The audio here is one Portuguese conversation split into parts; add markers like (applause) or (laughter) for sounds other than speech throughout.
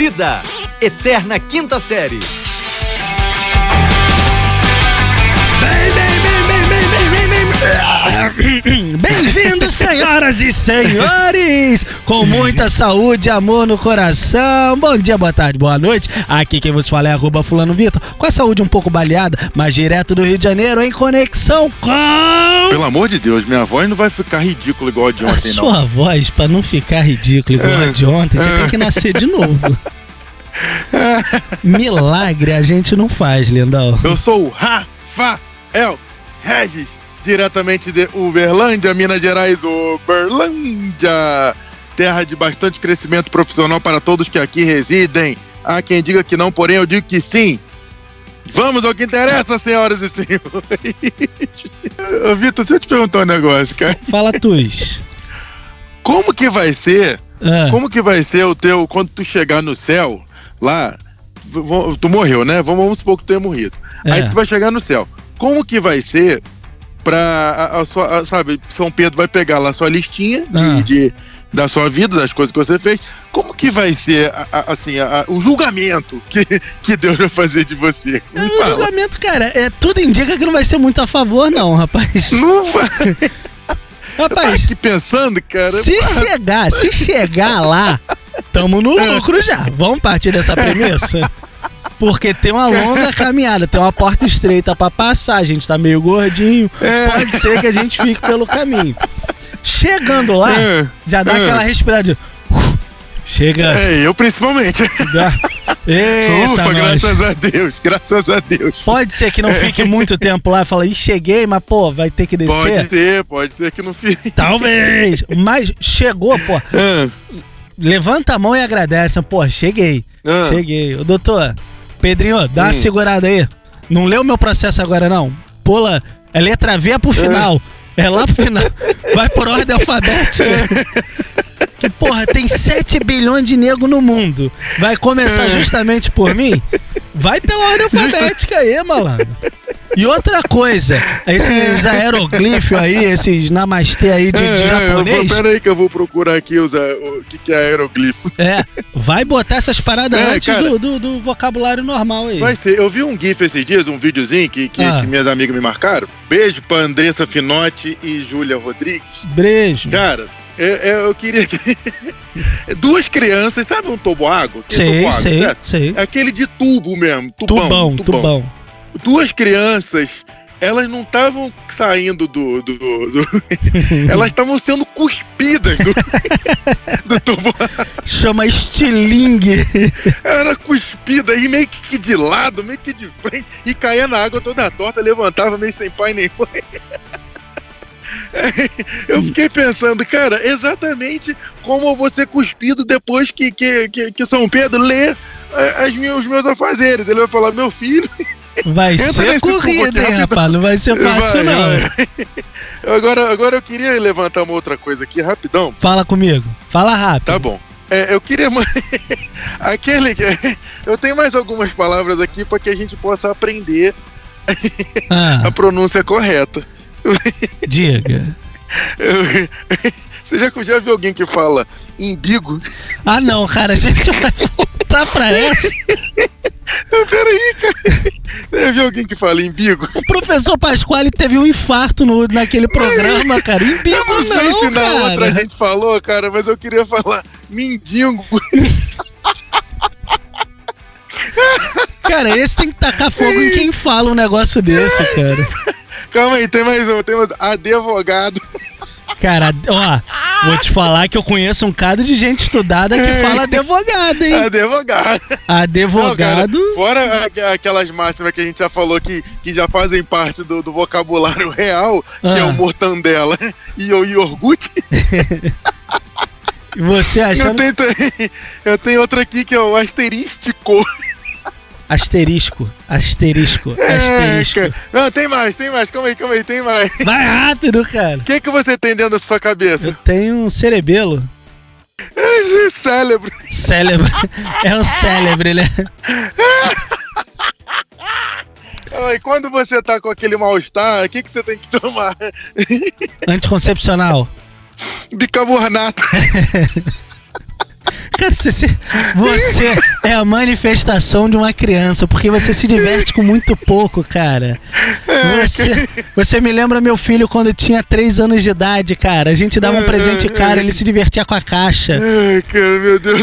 Vida, Eterna Quinta Série. Bem, bem, bem, bem, bem, bem, bem, bem. (coughs) Bem-vindos, senhoras e senhores! Com muita saúde e amor no coração. Bom dia, boa tarde, boa noite. Aqui quem vos fala é arroba fulano Vitor, com a saúde um pouco baleada, mas direto do Rio de Janeiro, em conexão com... Pelo amor de Deus, minha voz não vai ficar ridícula igual a de A ontem, não. sua voz, pra não ficar ridículo igual a de ontem, você tem que nascer de novo. (laughs) Milagre a gente não faz, lindão. Eu sou o Rafael Regis, diretamente de Uberlândia, Minas Gerais, Uberlândia. Terra de bastante crescimento profissional para todos que aqui residem. Há quem diga que não, porém eu digo que sim. Vamos ao que interessa, senhoras e senhores. (laughs) Vitor, deixa eu te perguntar um negócio, cara. Fala tus. Como que vai ser Ah, Como que vai ser o teu quando tu chegar no céu lá? Tu morreu, né? Vamos, vamos supor que tu tenha morrido. É. Aí tu vai chegar no céu. Como que vai ser pra a, a sua, a- sabe, São Pedro vai pegar lá a sua listinha de, Ah. de- da sua vida, das coisas que você fez. Como que vai ser assim o julgamento que, que Deus vai fazer de você? Me o fala. julgamento, cara, é, tudo indica que não vai ser muito a favor, não, rapaz. (laughs) Não vai. (laughs) Rapaz, aqui pensando, cara. se chegar, se chegar lá, tamo no (laughs) lucro já. Vamos partir dessa premissa? Porque tem uma longa (laughs) caminhada, tem uma porta estreita pra passar, a gente tá meio gordinho, É. pode ser que a gente fique pelo caminho. Chegando lá, É. já dá É. aquela respirada. Chega. É, eu principalmente. dá- Eita, Ufa, nós. graças a Deus, graças a Deus. Pode ser que não fique muito tempo lá e fala, ih, cheguei, mas pô, vai ter que descer. Pode ser, pode ser que não fique. Talvez. Mas chegou, pô. Ah, Levanta a mão e agradece. Pô, cheguei. ah. Cheguei. Ô, doutor, Pedrinho, dá uma Hum. segurada aí. Não leu meu processo agora, não. Pula. É letra V é pro final. É lá pro final. Vai por ordem alfabética. Que, porra, tem 7 bilhões de nego no mundo. Vai começar É. justamente por mim? Vai pela ordem alfabética aí, malandro. E outra coisa, esses aeroglifos aí, esses namastê aí de, de É, é, japonês. vou, pera aí que eu vou procurar aqui os, o que, que é aeroglifo. É, vai botar essas paradas É, antes cara. do, do, do vocabulário normal aí. Vai ser, eu vi um GIF esses dias, um videozinho que, que, Ah. que minhas amigas me marcaram. Beijo pra Andressa Finotti e Júlia Rodrigues. Beijo. Cara, eu, eu- eu queria que. (laughs) Duas crianças, sabe um toboágua? Que é toboágua, certo? sei. É Aquele de tubo mesmo, tubão. Tubão, tubão. Duas crianças, elas não estavam saindo do. do- do- (laughs) elas estavam sendo cuspidas do, (laughs) do tubo. Chama estilingue. Era cuspida aí meio que de lado, meio que de frente, e caía na água toda torta, levantava meio sem pai nem mãe. (laughs) Eu fiquei pensando, cara, exatamente como eu vou ser cuspido depois que, que, que, que São Pedro lê eh, as os meus afazeres. Ele vai falar, meu filho, Vai Entra ser corrida, hein, rapaz? Não vai ser fácil, Vai, não. vai. Agora, agora eu queria levantar uma outra coisa aqui, rapidão. Fala comigo. Fala rápido. Tá bom. É, eu queria. (laughs) Aquele. que- Eu tenho mais algumas palavras aqui para que a gente possa aprender (laughs) Ah, a pronúncia correta. diga. Eu- (laughs) Você já, já viu alguém que fala imbigo? Ah, não, cara, a gente vai voltar pra essa. Peraí, cara. Viu alguém que fala imbigo? O professor Pasquale teve um infarto no, naquele programa, cara. Embigo Eu não sei se na cara. outra a gente falou, cara, mas eu queria falar mindingo. (laughs) Cara, esse tem que tacar fogo em quem fala um negócio desse, cara. Calma aí, tem mais um, tem mais advogado. Cara, ó, vou te falar que eu conheço um cadro de gente estudada que (laughs) fala advogado, hein? (laughs) Advogado. Advogado. Não, cara, fora aquelas máximas que a gente já falou que, que já fazem parte do, do vocabulário (laughs) real, que é Ah. o mortandela e o iogurte. Você Eu achando. tenho, eu tenho outra aqui que é o asterístico. Asterisco, asterisco, (laughs) É, asterisco. cara. Não, tem mais, tem mais. Calma aí, calma aí, tem mais. Vai rápido, cara. O que, que você tem dentro da sua Eu cabeça? tenho um cerebelo. Cérebro. Célebre. (laughs) É um célebre, né? E quando você tá com aquele mal-estar, o que, que você tem que tomar? Anticoncepcional. Bicarbonato. (laughs) Cara, você, você- é a manifestação de uma criança, porque você se diverte com muito pouco, cara. Você, você me lembra meu filho quando tinha 3 anos de idade, cara. A gente dava um presente cara, ele se divertia com a caixa. Ai, cara, meu Deus.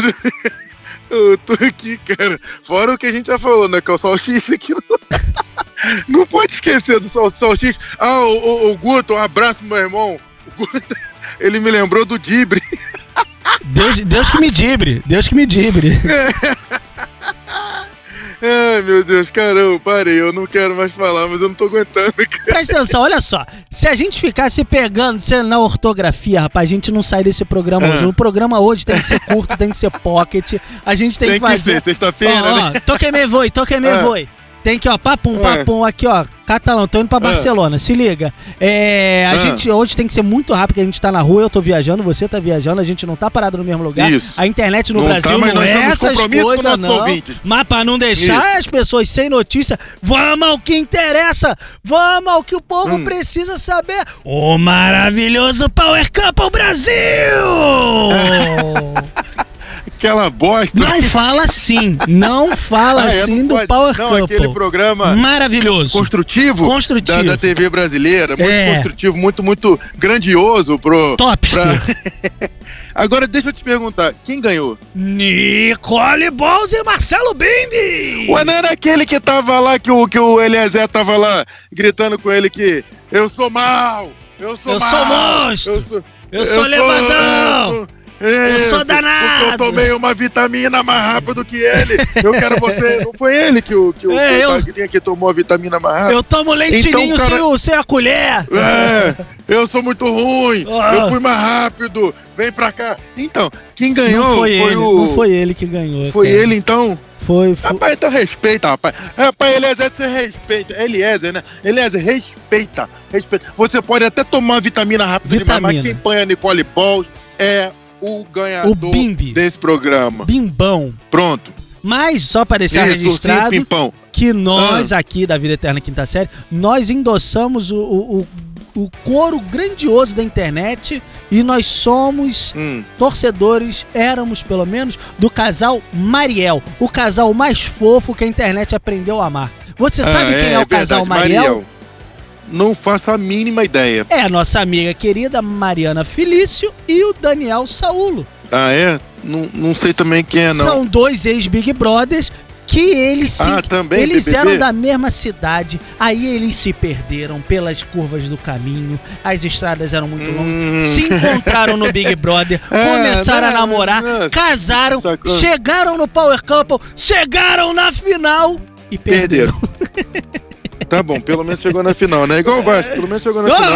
Eu tô aqui, cara. Fora o que a gente já falou, né? Que é o salsicha aqui. Não pode esquecer do sal, salsicha. Ah, o, o, o Guto, um abraço, meu irmão. O Guto, ele me lembrou do Dibre. Deus, Deus que me dibre, Deus que me dibre. (laughs) Ai, meu Deus, caramba, parei. Eu não quero mais falar, mas eu não tô aguentando, cara. Presta atenção, olha só. Se a gente ficasse pegando se na ortografia, rapaz, a gente não sai desse programa Ah. hoje. O programa hoje tem que ser curto, tem que ser pocket. A gente tem, Tem que que fazer. ser, sexta-feira, ó, né? toque me voi, toque me Ah. voi. Tem que, ó, papum, Ah. papum, aqui, ó. Catalão, tô indo pra Barcelona, se liga. É, a Ah. gente hoje tem que ser muito rápido, porque a gente tá na rua, eu tô viajando, você tá viajando, a gente não tá parado no mesmo lugar. Isso. A internet no Não Brasil tá, não é essas coisas, não. ouvintes. Mas pra não deixar as pessoas sem notícia, vamos ao que interessa, vamos ao que o povo Hum. precisa saber. O maravilhoso Power Couple Brasil! (laughs) (laughs) Aquela bosta. não fala assim, (laughs) não fala Ah, assim do pode. Power Não, Couple. aquele programa Maravilhoso. construtivo, Construtivo. Da, da TV brasileira, muito É. construtivo, muito, muito grandioso pro. Topster. pra- (laughs) Agora deixa eu te perguntar, quem ganhou? Nicole Balls e Marcelo Bimbi! Ué, não era aquele que tava lá, que o, que o Eliezer tava lá gritando com ele que eu sou mal! Eu sou Eu mal! sou monstro! Eu sou, Eu sou levadão! Eu sou, isso, sou danado! Porque eu tomei uma vitamina mais rápido que ele! Eu quero você! Não foi ele que o, que o É, eu- que tomou a vitamina mais rápido? Eu tomo leitinho Então, cara- sem, sem a colher! É, eu sou muito ruim, Ah. eu fui mais rápido, vem pra cá. Então, quem ganhou não foi, ele, o. não foi ele que ganhou. foi cara. ele, então? Foi, foi. Rapaz, então respeita, rapaz. Rapaz, Eliezer, você respeita. Eliezer, né? Eliezer, respeita. Respeita. Você pode até tomar vitamina rápido demais, mas quem põe a Nicole Balls é o ganhador O Bimbi. desse programa. Bimbão. Pronto. Mas, só para deixar Isso, sim, registrado, pimpão. que nós Ah. aqui da Vida Eterna Quinta Série, nós endossamos o, o, o, o coro grandioso da internet e nós somos Hum. torcedores, éramos pelo menos, do casal Mariel. O casal mais fofo que a internet aprendeu a amar. Você sabe Ah, quem é, o casal verdade, Mariel? Não faço a mínima ideia. É a nossa amiga querida Mariana Felício e o Daniel Saulo. Ah, é? Não, não sei também quem é, não. São dois ex-Big Brothers que eles se Ah, também, eles BBB? eram da mesma cidade, aí eles se perderam pelas curvas do caminho, as estradas eram muito longas, Hum. se encontraram no Big (laughs) Brother, É, começaram a não, namorar, não, casaram, sacou. chegaram no Power Couple, chegaram na final e perderam. Perderam. (laughs) Tá bom, pelo menos chegou na final, né? Igual o Vasco, pelo menos chegou na Ô, final.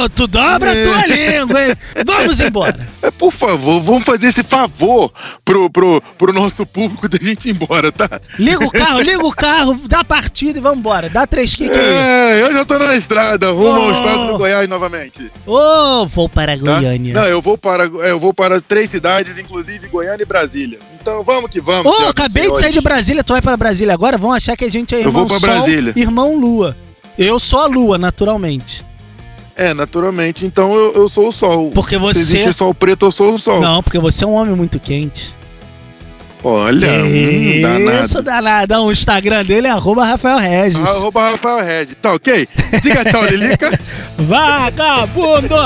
ô, ô, tu dobra a tua É. língua, hein? Vamos embora. (laughs) É, por favor, vamos fazer esse favor pro, pro, pro nosso público da gente ir embora, tá? Liga o carro, liga o carro, dá partida e vamos embora. Dá três kicks aí. É, eu já tô na estrada, rumo Oh. ao estado do Goiás novamente. Ô, vou para Tá? Goiânia. Não, eu vou para eu vou para três cidades, inclusive Goiânia e Brasília. Então vamos que vamos. Ô, e acabei de sair de Brasília, tu vai pra Brasília agora? Vão achar que a gente é Eu irmão vou pra Sol, Brasília. irmão Lua. Eu sou a Lua, naturalmente. É, naturalmente. Então eu, eu sou o sol. Porque Se você... existe sol preto, eu sou o sol. Não, porque você é um homem muito quente. Olha, hum, danado. Isso, danadão. O Instagram dele é arroba Rafael Regis. Arroba Rafael Red. Tá ok? Diga (laughs) tchau, Lilica. Vagabundo!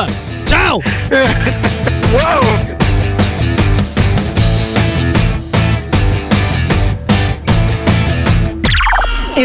Tchau! (laughs) Uau!